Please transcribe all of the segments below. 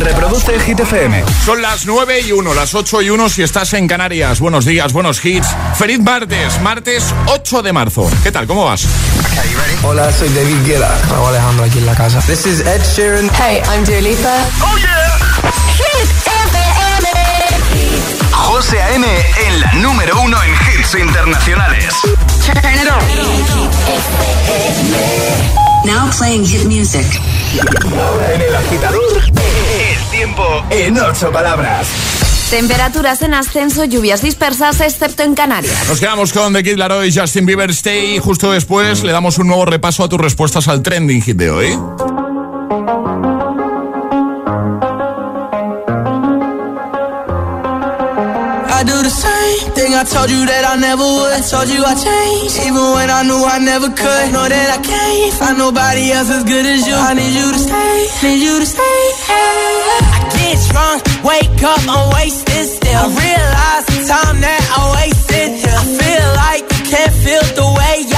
Reproduce Hit FM. Son las 9 y 1, las 8 y 1 si estás en Canarias. Buenos días, buenos hits. Feliz martes, martes 8 de marzo. ¿Qué tal? ¿Cómo vas? Hola, soy David Guetta. Raúl Alejandro aquí en la casa. This is Ed Sheeran. Hey, I'm Dua Lipa. Oh yeah. Hit FM. José A.M. en la número uno en hits internacionales. Turn it on. Now playing hit music. En el agitador, el tiempo en ocho palabras. Temperaturas en ascenso, lluvias dispersas, excepto en Canarias. Nos quedamos con The Kid Laroi y Justin Bieber Stay. Y justo después le damos un nuevo repaso a tus respuestas al trending hit de hoy. I told you that I never would. I told you I changed, even when I knew I never could. Know that I can't find nobody else as good as you. I need you to stay, need you to stay. I get drunk, wake up, I'm wasted still. I realize the time that I wasted. I feel like you can't feel the way I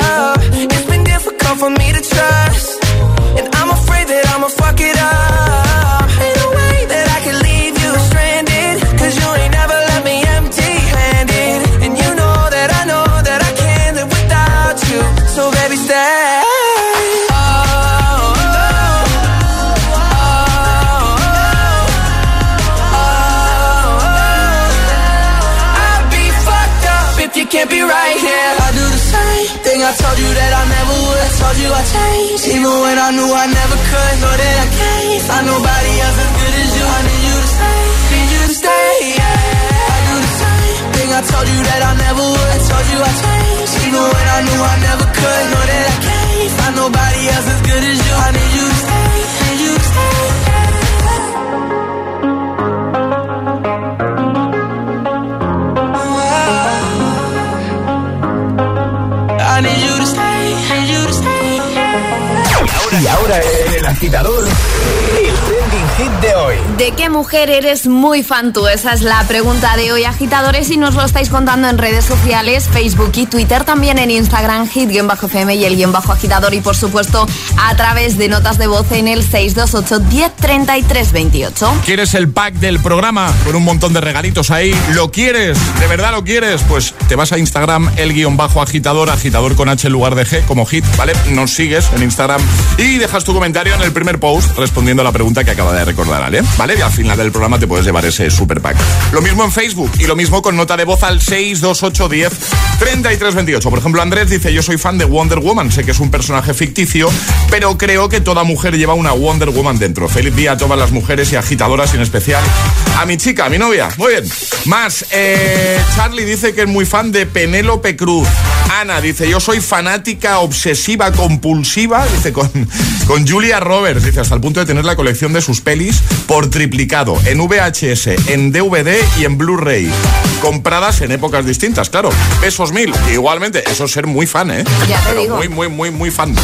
¿De eres muy fan tú? Esa es la pregunta de hoy, agitadores, y nos lo estáis contando en redes sociales, Facebook y Twitter, también en Instagram, hit-fm y el guion bajo agitador, y por supuesto a través de notas de voz en el 628-103328. ¿Quieres el pack del programa con un montón de regalitos ahí? ¿Lo quieres? ¿De verdad lo quieres? Pues te vas a Instagram, el guion bajo agitador, agitador con H en lugar de G, como hit, ¿vale? Nos sigues en Instagram y dejas tu comentario en el primer post respondiendo a la pregunta que acaba de recordar Ale, ¿vale? Y al final del programa te puedes llevar ese super pack. Lo mismo en Facebook y lo mismo con nota de voz al 62810 3328. Por ejemplo, Andrés dice, yo soy fan de Wonder Woman, sé que es un personaje ficticio, pero creo que toda mujer lleva una Wonder Woman dentro. Feliz día a todas las mujeres y agitadoras y en especial a mi chica, a mi novia. Muy bien. Más, eh, Charlie dice que es muy fan de Penélope Cruz. Ana dice, yo soy fanática obsesiva compulsiva, dice, con, con Julia Roberts, dice, hasta el punto de tener la colección de sus pelis por triplicado, en VHS, en DVD y en Blu-ray, compradas en épocas distintas, claro, pesos mil. Igualmente, eso es ser muy fan, ¿eh? Ya te Pero digo. Muy, muy, muy, muy fan.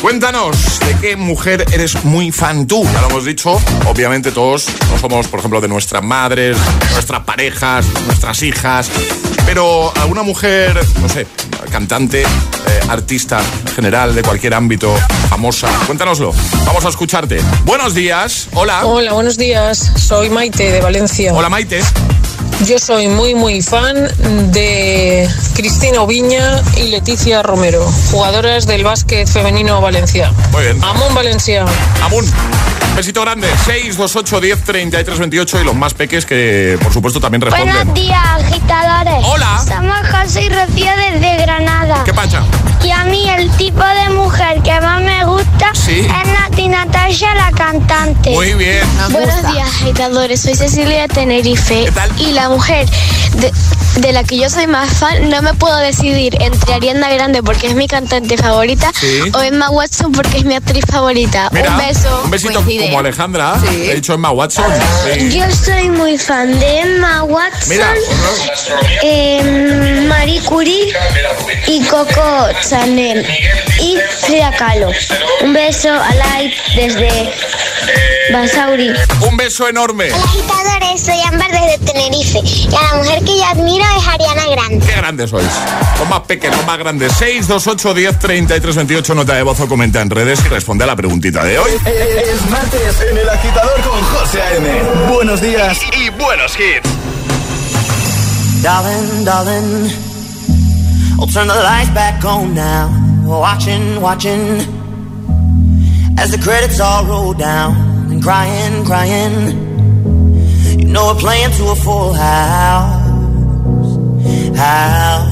Cuéntanos, ¿de qué mujer eres muy fan tú? Ya lo hemos dicho, obviamente todos no somos, por ejemplo, de nuestras madres, nuestras parejas, nuestras hijas, pero alguna mujer, no sé, cantante, eh, artista en general, de cualquier ámbito, famosa, cuéntanoslo. Vamos a escucharte. Buenos días, hola. Hola, buenos días. Soy Maite de Valencia. Hola Maite. Yo soy muy, muy fan de Cristina Oviña y Leticia Romero, jugadoras del básquet femenino Valencia. Muy bien. Amón Valencia. Amun. Besito grande. 628 10 33 28 y los más peques que, por supuesto, también responden. Buenos días, agitadores. Hola. Somos José y Rocío desde Granada. ¿Qué pacha? Y a mí el tipo de mujer que más me gusta Sí. es Nati Natasha, la cantante. Muy bien. Buenos días, agitadores. Soy Cecilia de Tenerife. ¿Qué tal? Y la mujer de, de la que yo soy más fan, no me puedo decidir entre Ariana Grande porque es mi cantante favorita Sí. o Emma Watson porque es mi actriz favorita. Mira, Un beso. Un besito Coincide. Como Alejandra. Sí. He dicho Emma Watson. Sí. Yo soy muy fan de Emma Watson, Mira. eh, Marie Curie y Coco Chanel y Frida Kahlo. Un beso a Light desde Basauri. Un beso enorme. agitadores, soy Ámbar desde Tenerife y a la mujer que yo admiro es Ariana Grande. Qué grandes sois. Los más pequeños, los más grandes. 628 10 33 28. Nota de voz o comenta en redes y responde a la preguntita de hoy. Es en el agitador con José A.M. Buenos días y, y buenos hits. Darling, darling, I'll turn the lights back on now. Watching, watching, as the credits all roll down. And crying, crying, you know we're playing to a full house. House.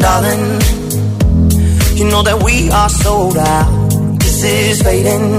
Darling, you know that we are sold out. This is fading,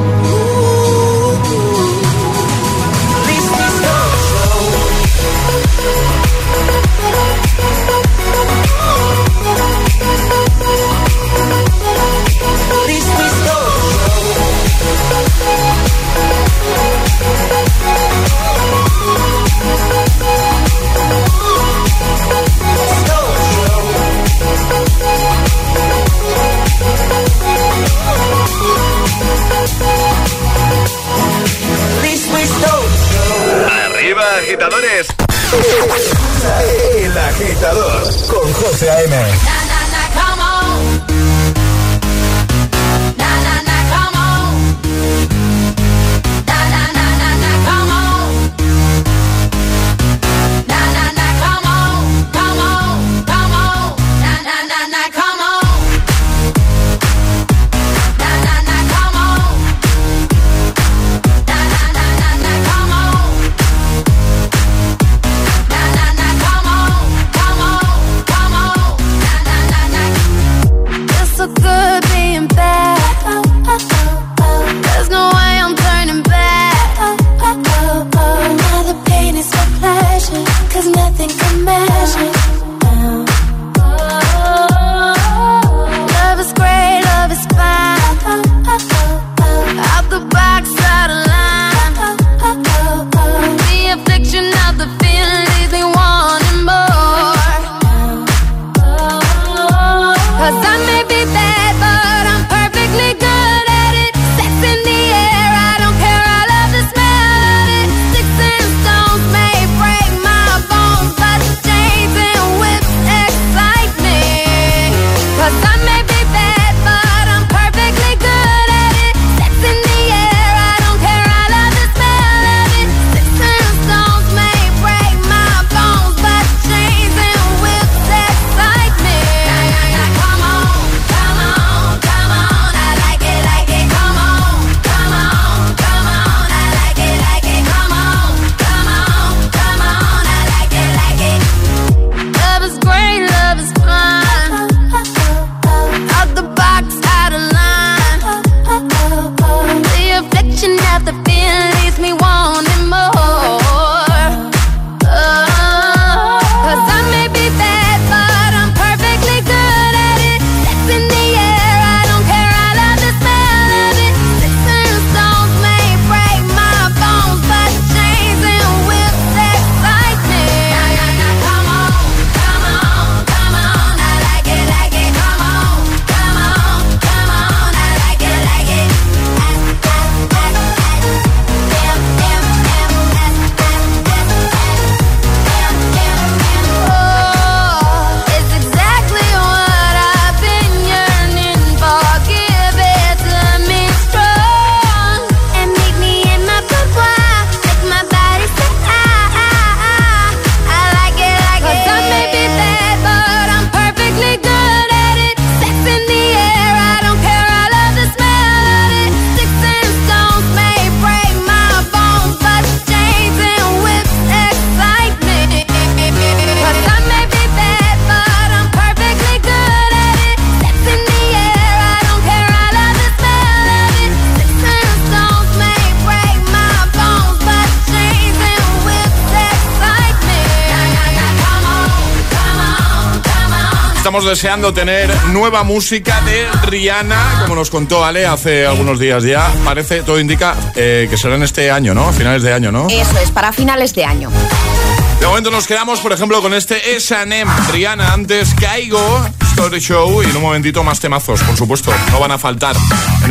Agitadores. El agitador con José A.M. deseando tener nueva música de Rihanna, como nos contó Ale hace algunos días ya. Parece, todo indica eh, que será en este año, ¿no? A finales de año, ¿no? Eso es, para finales de año. De momento nos quedamos, por ejemplo, con este S&M Rihanna antes Caigo Story Show y en un momentito más temazos, por supuesto. No van a faltar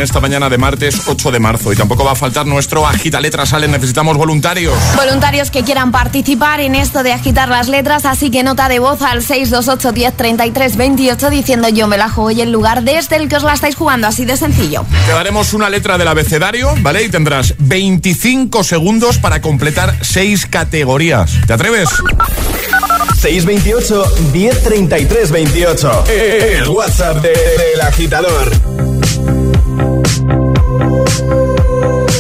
en esta mañana de martes 8 de marzo y tampoco va a faltar nuestro Agita Letras Sale. Necesitamos voluntarios. Voluntarios que quieran participar en esto de agitar las letras, así que nota de voz al 628 10 33 28 diciendo yo me la juego y el lugar desde el que os la estáis jugando, así de sencillo. Te daremos una letra del abecedario, ¿vale? Y tendrás 25 segundos para completar 6 categorías. ¿Te atreves? 628 1033 28. El WhatsApp del de, agitador.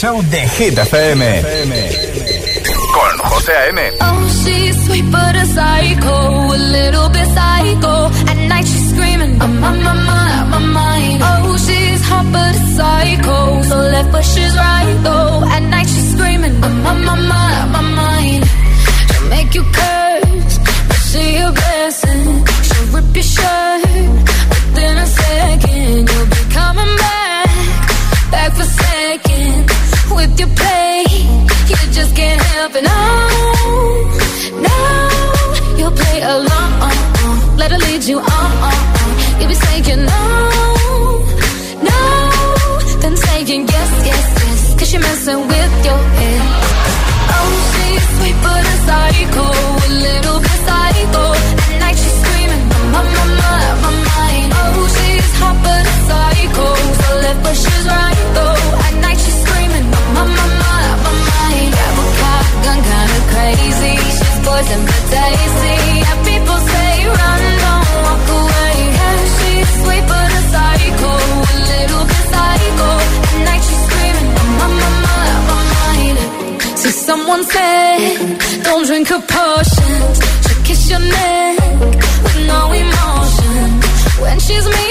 Show de Hit FM. Sunset. Don't drink her potions. She'll kiss your neck with no emotion. When she's mean,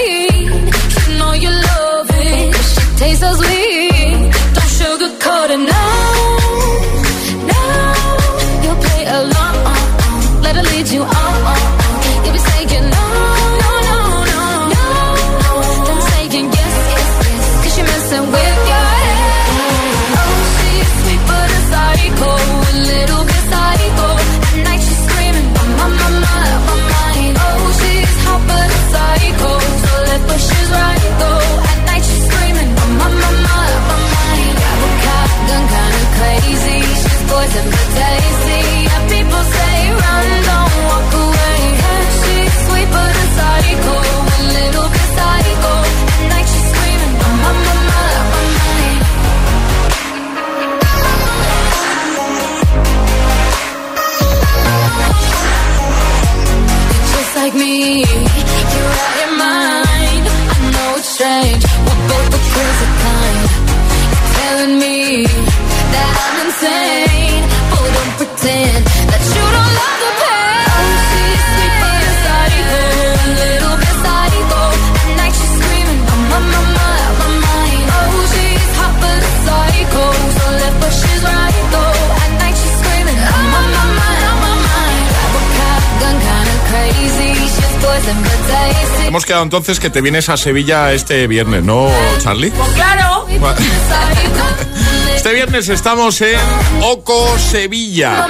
Hemos quedado entonces que te vienes a Sevilla este viernes, ¿no, Charlie? Claro. Este viernes estamos en Oco Sevilla.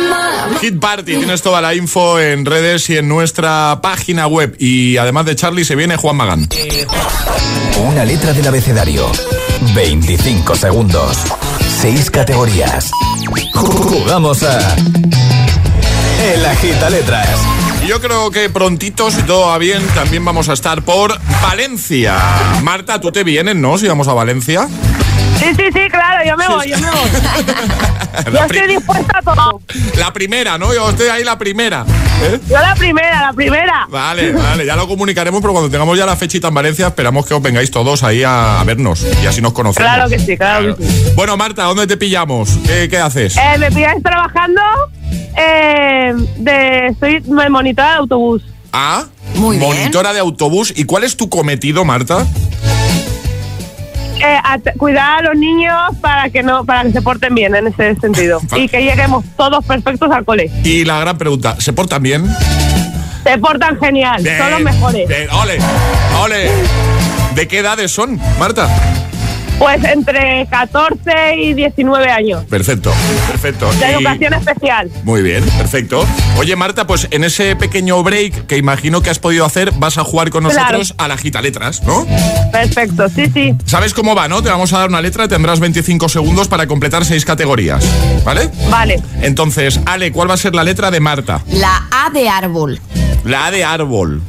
Hit Party. Tienes toda la info en redes y en nuestra página web. Y además de Charlie se viene Juan Magán. Una letra del abecedario. 25 segundos. 6 categorías. Jugamos a. El Agita Letras. Y Yo creo que prontito, si todo va bien, también vamos a estar por Valencia. Marta, tú te vienes, ¿no? Si vamos a Valencia. Sí, sí, sí, claro, yo me voy, yo me voy. Yo estoy dispuesta a todo. la primera, ¿no? Yo estoy ahí la primera. ¿eh? Yo la primera, la primera. Vale, vale, ya lo comunicaremos, pero cuando tengamos ya la fechita en Valencia, esperamos que os vengáis todos ahí a, a vernos y así nos conocemos. Claro que sí, claro que sí. Bueno, Marta, ¿dónde te pillamos? ¿Qué, qué haces? Eh, me pilláis trabajando eh, de... Soy monitora de autobús. Ah, Muy bien. monitora de autobús. ¿Y cuál es tu cometido, Marta? Eh, a cuidar a los niños para que no para que se porten bien en ese sentido y que lleguemos todos perfectos al cole. Y la gran pregunta, ¿se portan bien? Se portan genial, Bien, son los mejores. bien, ole, ole. ¿De qué edades son, Marta? Pues entre 14 y 19 años. Perfecto, perfecto. De Y- educación especial. Muy bien, perfecto. Oye, Marta, pues en ese pequeño break que imagino que has podido hacer, vas a jugar con Claro. nosotros a la gita letras, ¿no? Perfecto, sí, sí. ¿Sabes cómo va, no? Te vamos a dar una letra, tendrás 25 segundos para completar seis categorías, ¿vale? Vale. Entonces, Ale, ¿cuál va a ser la letra de Marta? La A de árbol. La A de árbol.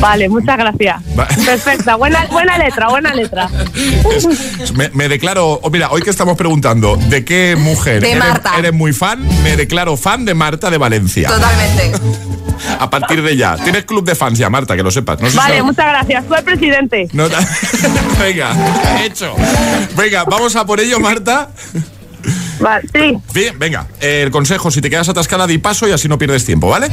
Vale, muchas gracias. Va- Perfecta, buena, buena letra, buena letra. Me, me declaro, oh, mira, hoy que estamos preguntando de qué mujer De eres, Marta. eres muy fan, me declaro fan de Marta de Valencia. Totalmente. A partir de ya. Tienes club de fans ya, Marta, que lo sepas. No sé si Vale, muchas gracias. Soy presidente. No, Venga, hecho. Venga, vamos a por ello, Marta. Sí, Bien, venga, eh, el consejo, si te quedas atascada, di paso y así no pierdes tiempo, ¿vale?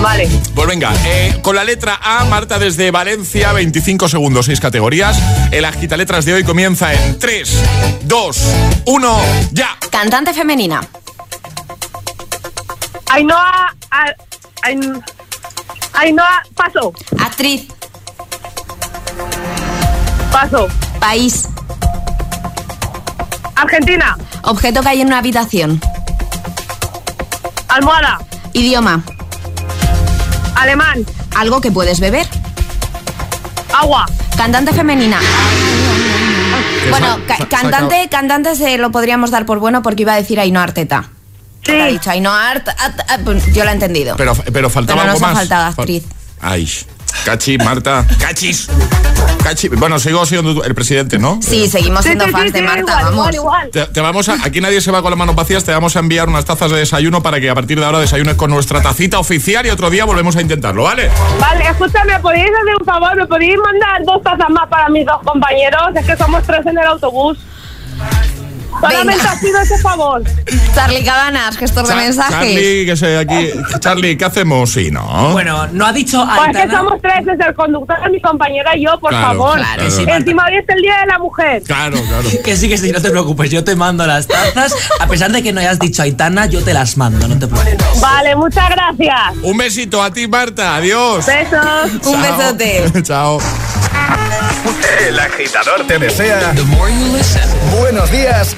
vale. Pues venga, eh, con la letra A, Marta desde Valencia, 25 segundos, 6 categorías. El agita letras de hoy comienza en 3, 2, 1, ya. Cantante femenina. Ainhoa. Ainhoa, paso, Actriz. paso. País. Argentina, Objeto que hay en una habitación. almohada, Idioma. alemán, Algo que puedes beber. agua, Cantante femenina. Bueno, ca- cantante, cantante se lo podríamos dar por bueno porque iba a decir Ainhoa Arteta. Sí. Ha dicho Ainhoa Art, Art- pues yo lo he entendido. Pero, pero faltaba Pero algo nos ha más. faltado Fal- actriz. Ay, cachi, Marta. Cachis. Cachi. Bueno, sigo siendo el presidente, ¿no? Sí, seguimos Sí, siendo sí, fans sí, de Marta, igual, vamos. igual, igual. Te, te vamos a, aquí nadie se va con las manos vacías, te vamos a enviar unas tazas de desayuno para que a partir de ahora desayunes con nuestra tacita oficial y otro día volvemos a intentarlo, ¿vale? Vale, escúchame, ¿podéis hacer un favor? ¿Me podéis mandar dos tazas más para mis dos compañeros? Es que somos tres en el autobús. Solamente ha sido ese favor. Charlie Cabanas, gestor de mensajes. Charlie, que sé, aquí. Charlie, ¿qué hacemos? Sí, ¿no? Bueno, no ha dicho Pues que Aitana. somos tres, es el conductor, mi compañera y yo, por Claro, favor. claro, sí, claro. Encima hoy es el Día de la Mujer. Claro, claro. Que sí, que sí, no te preocupes, yo te mando las tazas. A pesar de que no hayas dicho Aitana, yo te las mando, no te preocupes. Vale, muchas gracias. Un besito a ti, Marta. Adiós. Besos. Un Chao. besote. Chao. El agitador te desea buenos días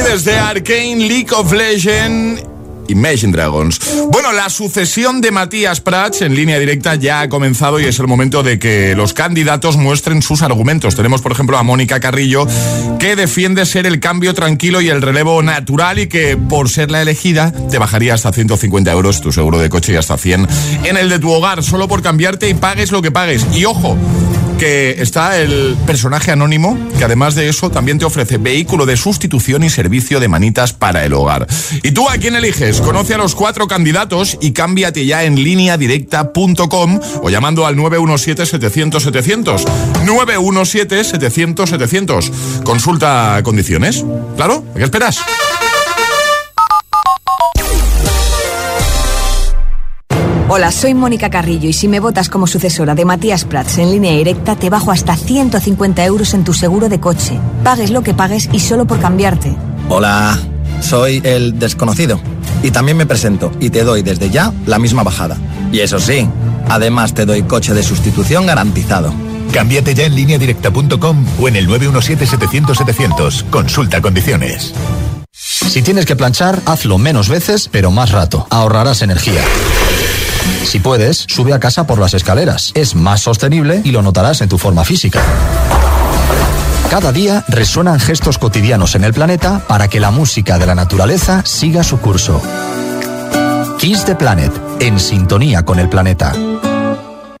Desde Arcane League of Legends. Imagine Dragons. Bueno, la sucesión de Matías Prats en línea directa ya ha comenzado y es el momento de que los candidatos muestren sus argumentos. Tenemos, por ejemplo, a Mónica Carrillo, que defiende ser el cambio tranquilo y el relevo natural y que, por ser la elegida, te bajaría hasta 150 euros tu seguro de coche y hasta 100 en el de tu hogar, solo por cambiarte y pagues lo que pagues. Y ojo, que está el personaje anónimo, que además de eso también te ofrece vehículo de sustitución y servicio de manitas para el hogar. ¿Y tú a quién eliges? Conoce a los cuatro candidatos y cámbiate ya en línea directa.com o llamando al 917-700-700. 917-700-700. Consulta condiciones. ¿Claro? ¿A qué esperas? Hola, soy Mónica Carrillo y si me votas como sucesora de Matías Prats en línea directa, te bajo hasta 150 euros en tu seguro de coche. Pagues lo que pagues y solo por cambiarte. Hola, soy el desconocido. Y también me presento y te doy desde ya la misma bajada. Y eso sí, además te doy coche de sustitución garantizado. Cámbiate ya en lineadirecta.com o en el 917-700-700. Consulta condiciones. Si tienes que planchar, hazlo menos veces, pero más rato. Ahorrarás energía. Si puedes, sube a casa por las escaleras. Es más sostenible y lo notarás en tu forma física. Cada día resuenan gestos cotidianos en el planeta para que la música de la naturaleza siga su curso. Kiss the Planet, en sintonía con el planeta.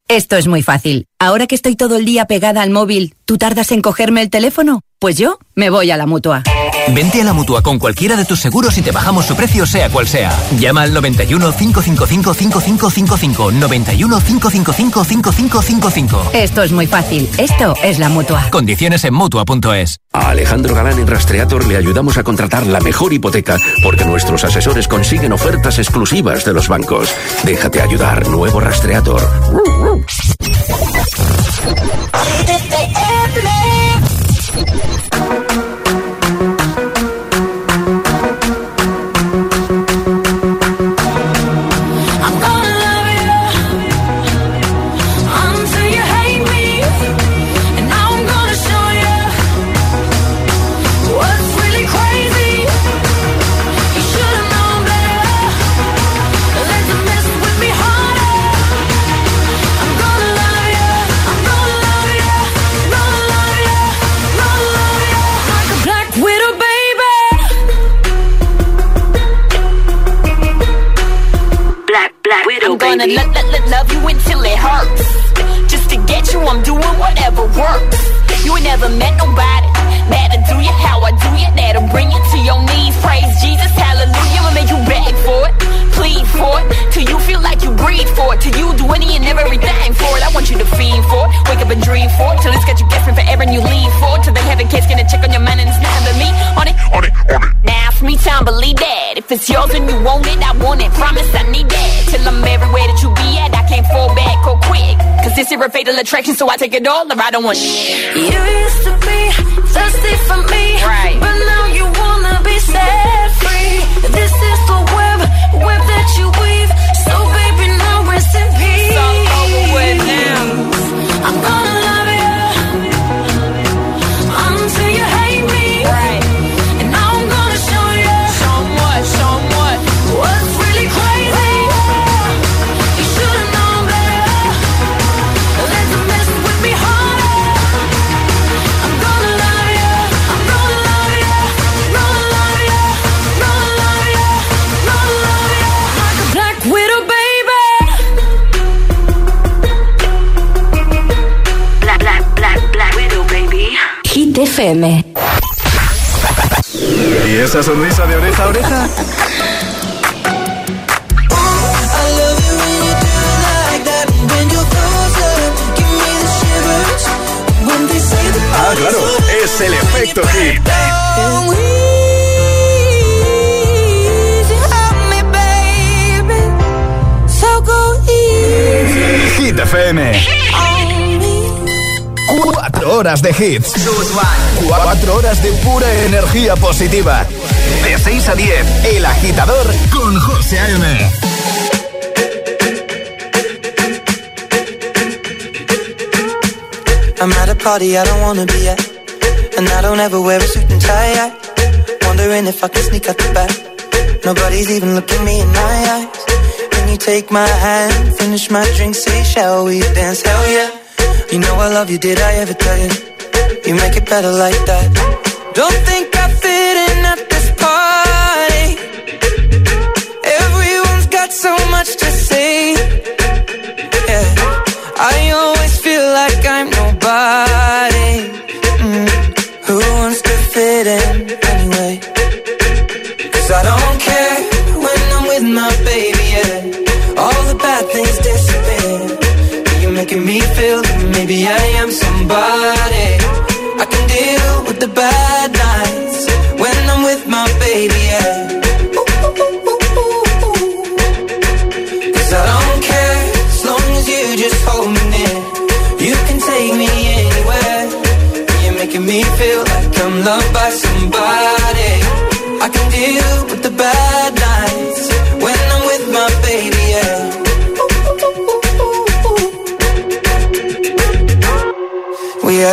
Esto es muy fácil. Ahora que estoy todo el día pegada al móvil, ¿tú tardas en cogerme el teléfono? Pues yo me voy a la mutua. Vente a la mutua con cualquiera de tus seguros y te bajamos su precio, sea cual sea. Llama al 91 555 5555. 91 555 5555. Esto es muy fácil. Esto es la mutua. Condiciones en mutua.es. A Alejandro Galán en Rastreator le ayudamos a contratar la mejor hipoteca porque nuestros asesores consiguen ofertas exclusivas de los bancos. Déjate ayudar, nuevo Rastreator. Gonna lo- lo- lo- love you until it hurts. Just to get you, I'm doing whatever works. You ain't never met nobody. That'll do you how I do you. That'll bring you to your knees. Praise Jesus, hallelujah. I'ma make you beg for it, plead for it, till you feel like you breathe for it. Till you do any and everything for it. I want you to fiend for it, wake up and dream for it, till it's got you guessing forever and you leave for it. Till they haven't kids gonna check on your man and it's not but me on it. On it, on it. Now for me, time believe that. If it's yours and you want it, I want it. Promise I need that. Till I'm everywhere that you be at, I can't fall back or quick. Cause this is a fatal attraction, so I take it all or I don't want shit. You used to be thirsty for me, Right. But now you wanna be set FM. ¿Y esa sonrisa de oreja a oreja? Ah, claro, es el efecto hit. Hit FM. Horas de hits. Cuatro horas de pura energía positiva. De 6 a 10, El Agitador con José A.M. I'm at a party I don't wanna be at. And I don't ever wear a suit and tie. Wondering if I can sneak out the back. Nobody's even looking me in my eyes. Can you take my hand, finish my drink, say, shall we dance? Hell yeah. You know I love you, did I ever tell you? You make it better like that. Don't think I fit in at this party. Everyone's got so much to say. Yeah. I always feel like I'm nobody. Mm. Who wants to fit in anyway? Cause I don't care when I'm with my baby, yeah. All the bad things disappear. You're making me feel maybe I am somebody. I can deal with the bad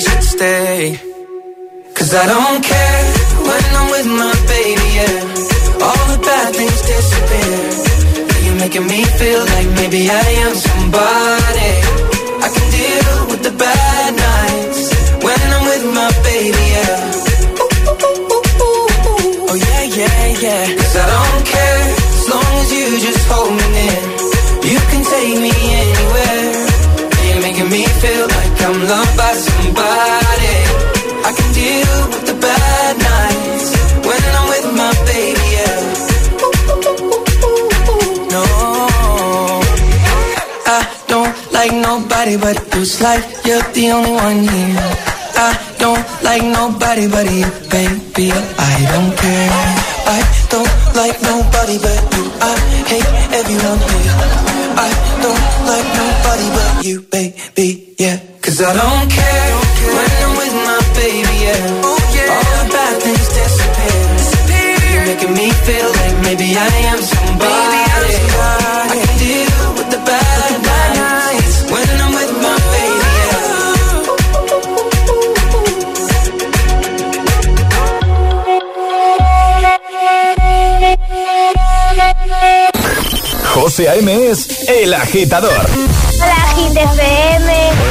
should stay. Cause I don't care when I'm with my baby, yeah. All the bad things disappear. You're making me feel like maybe I am somebody. I can deal with the bad somebody. I can deal with the bad nights when I'm with my baby, yeah. No, I don't like nobody but. It's like you're the only one here. I don't like nobody but you, baby. I don't care. I don't like nobody but you. I hate everyone here. I don't like nobody but you, baby. Yeah, cause I don't care when I'm with my baby. Yeah, all the bad things disappear. You're making me feel like maybe I am somebody. I can deal with the bad nights when I'm with my baby. José A.M. es el agitador. Hola, Agit FM.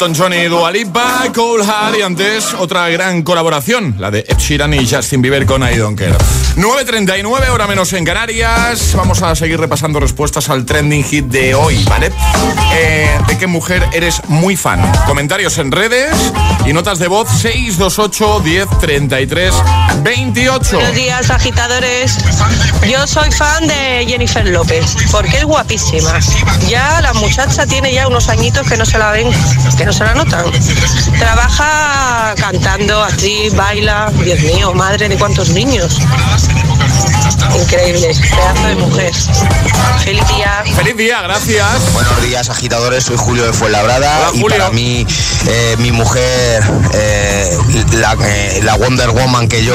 Elton John y Cole y antes otra gran colaboración, la de Ed y Justin Bieber con I Don't Care. 9.39, hora menos en Canarias. Vamos a seguir repasando respuestas al trending hit de hoy, ¿vale? Eh, ¿De qué mujer eres muy fan? Comentarios en redes y notas de voz 628 10 33 28. Buenos días, agitadores. Yo soy fan de Jennifer López porque es guapísima. Ya la muchacha tiene ya unos añitos que no se la ven, se la notan. Trabaja cantando, actriz, baila. Dios mío, madre de cuántos niños. Increíble, pedazo de mujer. Feliz día. Feliz día, gracias. Buenos días, agitadores. Soy Julio de Fuenlabrada. Hola, y Julio. para mí, eh, mi mujer, eh, la, eh, la Wonder Woman que yo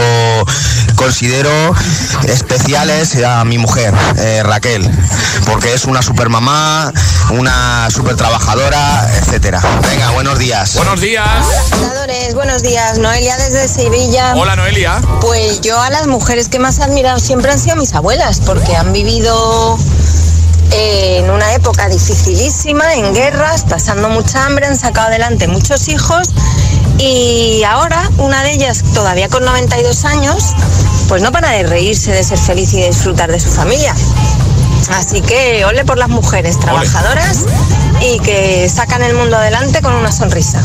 considero especial es a mi mujer, eh, Raquel. Porque es una super mamá, una super trabajadora, etcétera. Venga, buenos días. Buenos días. Agitadores, buenos días. Noelia desde Sevilla. Hola, Noelia. Pues yo a las mujeres que más he admirado siempre han sido mis abuelas, porque han vivido eh, en una época dificilísima, en guerras, pasando mucha hambre, han sacado adelante muchos hijos y ahora una de ellas, todavía con 92 años, pues no para de reírse, de ser feliz y de disfrutar de su familia. Así que ole por las mujeres trabajadoras y que sacan el mundo adelante con una sonrisa.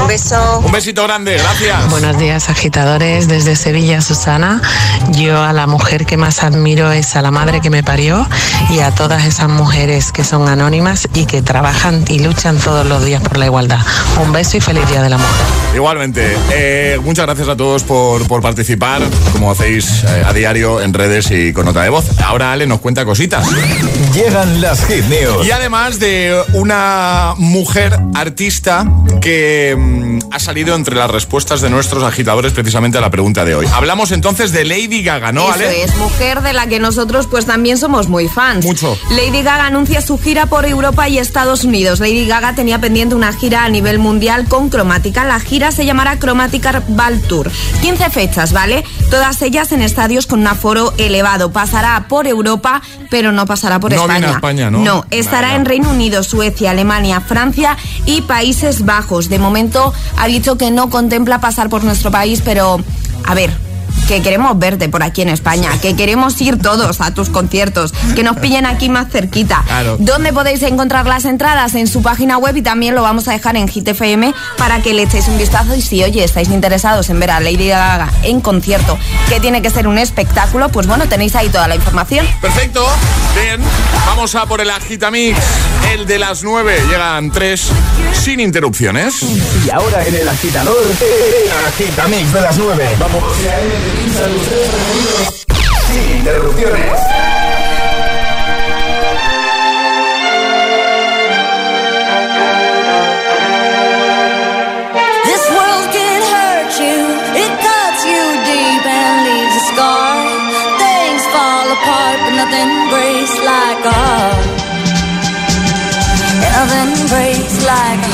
Un beso. Un besito grande, gracias. Buenos días, agitadores. Desde Sevilla, Susana. Yo a la mujer que más admiro es a la madre que me parió y a todas esas mujeres que son anónimas y que trabajan y luchan todos los días por la igualdad. Un beso y feliz Día de la Mujer. Igualmente, eh, muchas gracias a todos por, por participar, como hacéis eh, a diario en redes y con nota de voz. Ahora Ale nos cuenta cositas. Llegan las hit news. Y además de una mujer artista que mm, ha salido entre las respuestas de nuestros agitadores precisamente a la pregunta de hoy. Hablamos entonces de Lady Gaga, ¿no, Eso Ale? es, mujer de la que nosotros pues también somos muy fans. Mucho. Lady Gaga anuncia su gira por Europa y Estados Unidos. Lady Gaga tenía pendiente una gira a nivel mundial con Cromática. La gira se llamará Cromática Ball Tour. 15 fechas, ¿vale? Todas ellas en estadios con un aforo elevado. Pasará por Europa, pero no pasará por No España. viene a España, ¿no? No, estará en Reino Unido, Suecia, Alemania, Francia y Países Bajos. De momento ha dicho que no contempla pasar por nuestro país, pero a ver. Que queremos verte por aquí en España, que queremos ir todos a tus conciertos, que nos pillen aquí más cerquita. Claro. ¿Dónde podéis encontrar las entradas? En su página web y también lo vamos a dejar en Hit FM para que le echéis un vistazo y si, oye, estáis interesados en ver a Lady Gaga en concierto, que tiene que ser un espectáculo, pues bueno, tenéis ahí toda la información. Perfecto, bien. Vamos a por el Agitamix, el de las 9. Llegan tres sin interrupciones. Y ahora en el agitador, el agitamix de las 9. Vamos. Sin interrupciones. This world can hurt you, it cuts you deep and leaves a scar. Things fall apart, but nothing breaks like a. Nothing breaks like a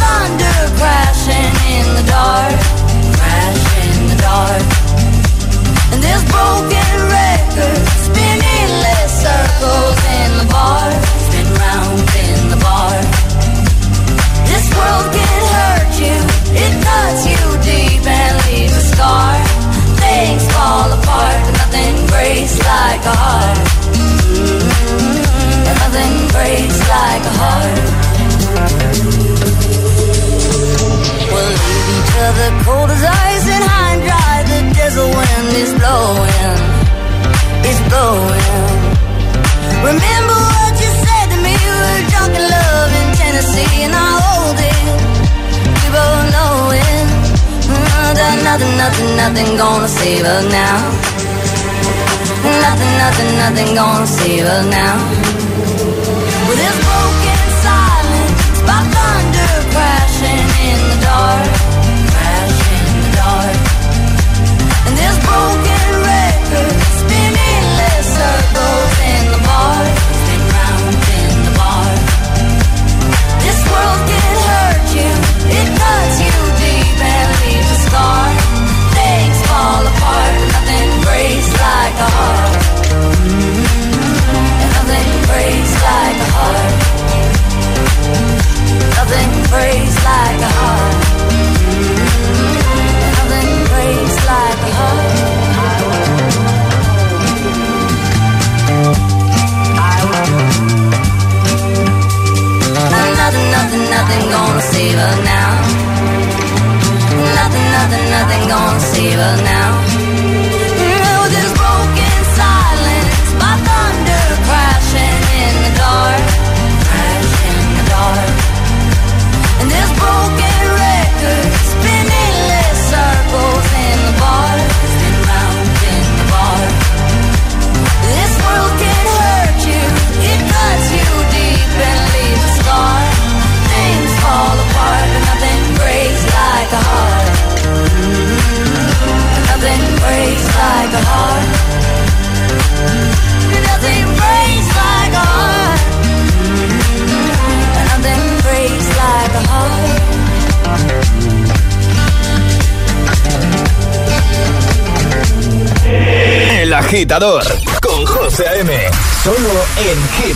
thunder crashing in the dark, crashing in the dark. And this broken record spinning less circles in the bar, spin round in the bar. This world can hurt you, it cuts you deep and leaves a scar. Things fall apart, but nothing breaks like a heart. Mm-hmm. Nothing breaks like a heart the cold as ice and high and dry. The desert wind is blowing, it's blowing. Remember what you said to me? We were drunk in love in Tennessee, and I hold it. We both know it. Mm, that nothing, nothing, nothing gonna save us now. Nothing, nothing, nothing gonna save us now. Well, this broken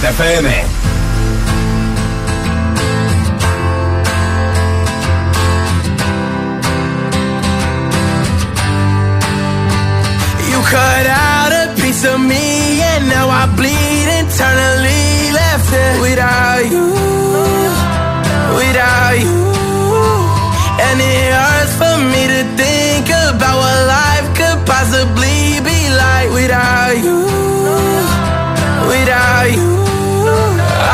FM. cut out a piece of me and now I bleed internally. Left without you without you. And it hurts for me to think about what life could possibly be like without you without you.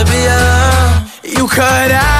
to be alone You cut out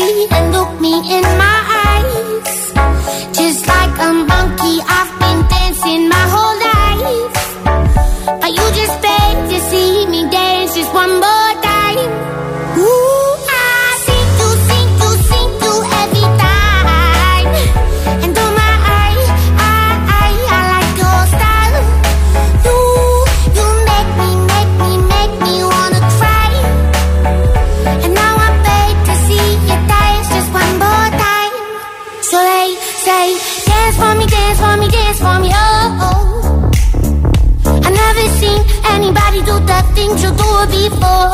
and look me in my eyes. Just like a monkey, I've been dancing my whole life. before.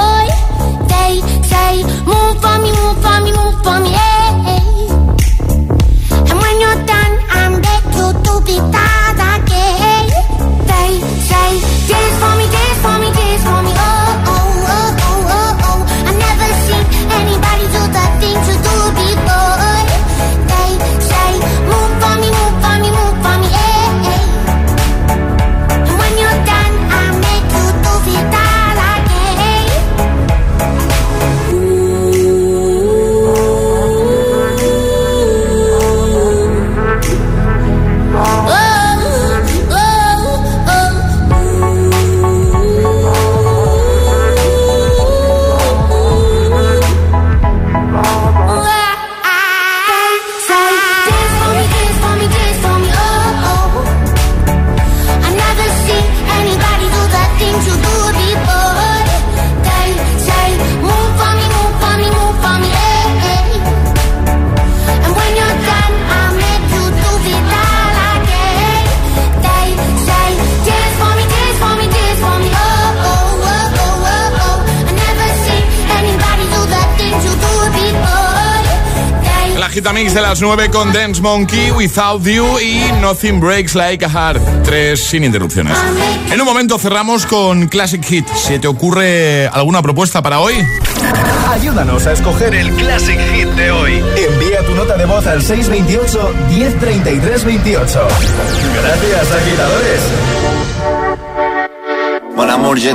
Mix de las 9 con Dance Monkey, Without You y Nothing Breaks Like a Heart. Tres sin interrupciones. En un momento cerramos con Classic Hit. ¿Se te ocurre alguna propuesta para hoy? Ayúdanos a escoger el Classic Hit de hoy. Envía tu nota de voz al 628 1033 28. Gracias, agitadores. Bon amour, je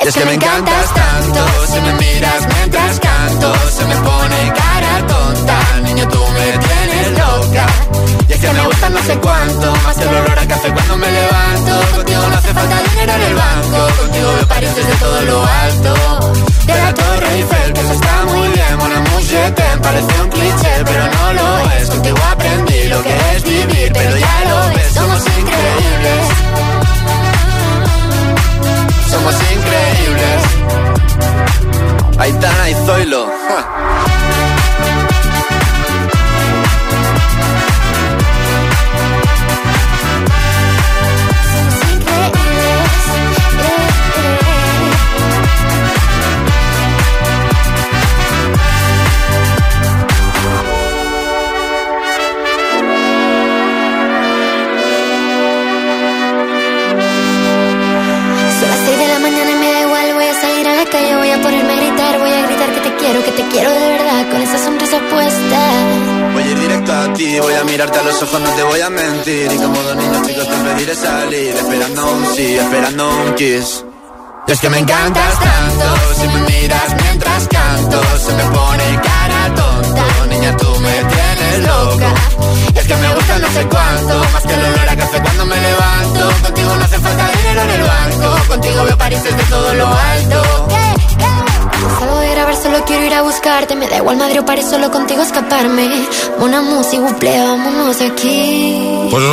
Es que me encantas tanto, si me miras mientras canto, se me pone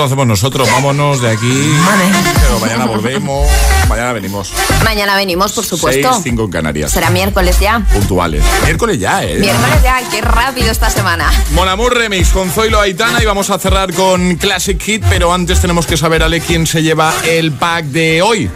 hacemos nosotros, vámonos de aquí. Pero mañana volvemos, mañana venimos. Mañana venimos, por supuesto. 6, 5 en Canarias. Será miércoles ya. Puntuales. Miércoles ya, ¿eh? Miércoles ya, qué rápido esta semana. Mon Amour Remix con Zoilo Aitana y vamos a cerrar con Classic Hit, pero antes tenemos que saber, Ale, quién se lleva el pack de hoy.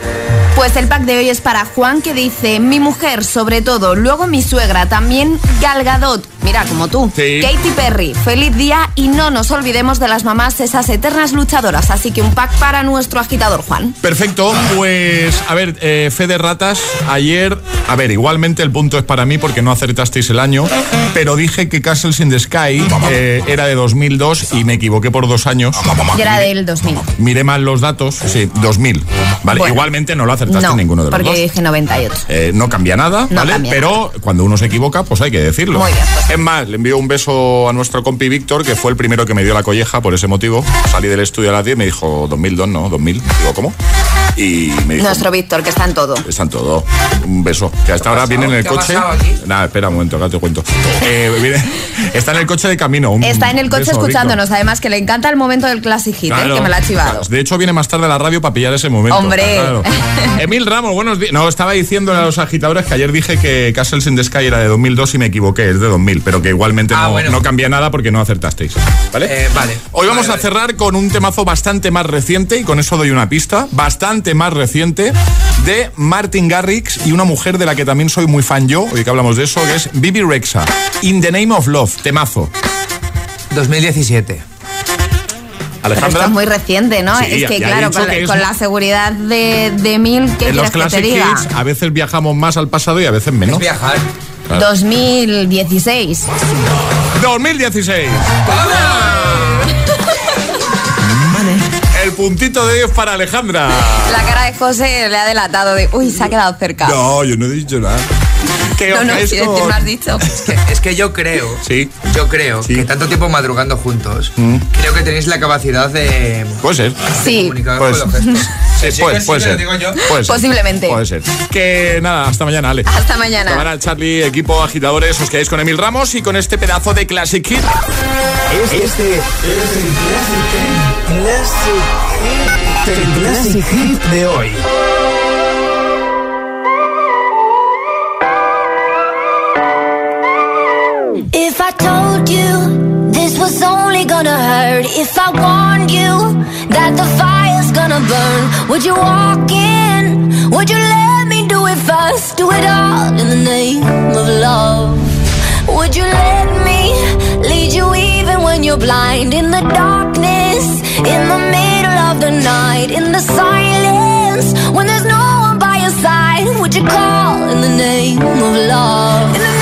Pues el pack de hoy es para Juan que dice, mi mujer sobre todo, luego mi suegra, también Gal Gadot, mira como tú, Sí. Katy Perry, feliz día y no nos olvidemos de las mamás, esas eternas luchadoras, así que un pack para nuestro agitador Juan. Perfecto, pues a ver, eh, fe de ratas, ayer, a ver, igualmente el punto es para mí porque no acertasteis el año, pero dije que Castles in the Sky eh, era de 2002 y me equivoqué por dos años. Y era del 2000. Miré mal los datos, sí, 2000. Vale, Bueno. igualmente no lo acertaste No, ninguno de los porque dos. dije 98. Eh, no cambia nada, No ¿vale? cambia Pero cuando uno se equivoca, pues hay que decirlo. Muy bien, pues Es más, le envío un beso a nuestro compi Víctor, que fue el primero que me dio la colleja por ese motivo. Salí del estudio a las 10 y me dijo 2002, no, 2000. Digo, ¿cómo? Y me dijo, Nuestro Víctor, que está en todo. está en todo. Un beso. Que hasta ahora viene en el ¿Qué ha coche. Nada, espera un momento, acá te cuento. Eh, viene- está en el coche de camino. un Está en el coche beso, Víctor. escuchándonos, además que le encanta el momento del Classic Hit, ¿eh? Que me lo ha chivado. De hecho, viene más tarde a la radio para pillar ese momento. Hombre. Claro. Emil Ramos, buenos días. No, estaba diciendo a los agitadores que ayer dije que Castles in the Sky era de 2002 y me equivoqué, es de 2000, pero que igualmente Ah, no, bueno. no cambia nada porque no acertasteis. ¿Vale? Eh, vale. Hoy vamos a cerrar con un temazo bastante más reciente, y con eso doy una pista, bastante más reciente, de Martin Garrix y una mujer de la que también soy muy fan yo, hoy que hablamos de eso, que es Bibi Rexa. In the Name of Love, temazo. 2017. Pero esto Alejandra. es muy reciente, ¿no? Sí, es que, claro, con, que es con mu- la seguridad de, de mil, ¿qué en los que te Classic diga? Hits a veces viajamos más al pasado y a veces menos. viajar. Claro. 2016. 2016. El puntito de 10 para Alejandra. La cara de José le ha delatado de, uy, se ha quedado cerca. No, yo no he dicho nada. Que no, no, lo has dicho. Es que, es que yo creo, Sí. yo creo que tanto tiempo madrugando juntos, creo que tenéis la capacidad de Puede ser. Sí. comunicar Pues- con los gestos. Sí, Sí, puede, que sí, puede que ser. digo yo. Puede ser. Posiblemente. Puede ser. Que nada, hasta mañana, Ale. Hasta mañana. Cámara, Charlie, equipo agitadores, os quedáis con Emil Ramos y con este pedazo de Classic Hit. Este, este es el Classic, Classic, el Classic Hit de hoy. If I told you this was only gonna hurt, if I warned you that the fire's gonna burn, would you walk in? Would you let me do it first? Do it all in the name of love. Would you let me lead you even when you're blind? In the darkness, in the the night, in the silence, when there's no one by your side, would you call in the name of love?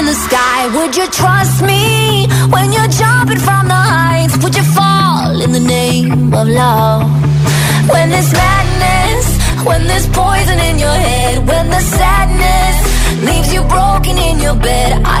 In the sky. Would you trust me when you're jumping from the heights? Would you fall in the name of love? When there's madness, when there's poison in your head, when the sadness leaves you broken in your bed, I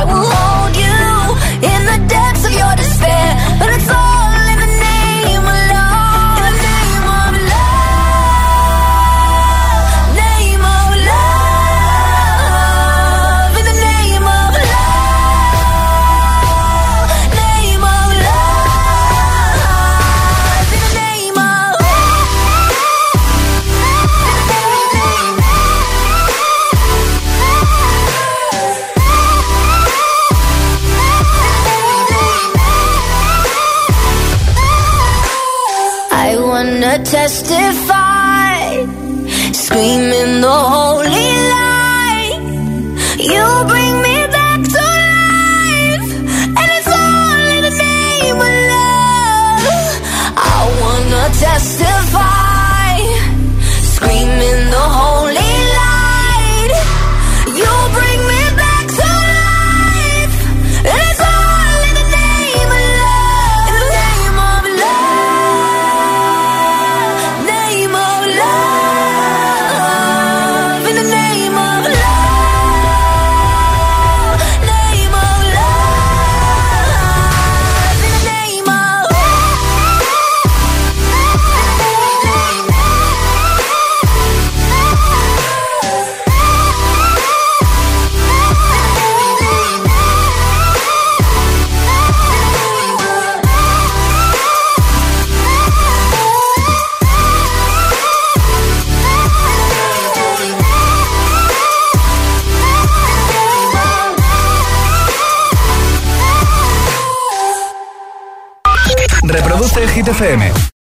wanna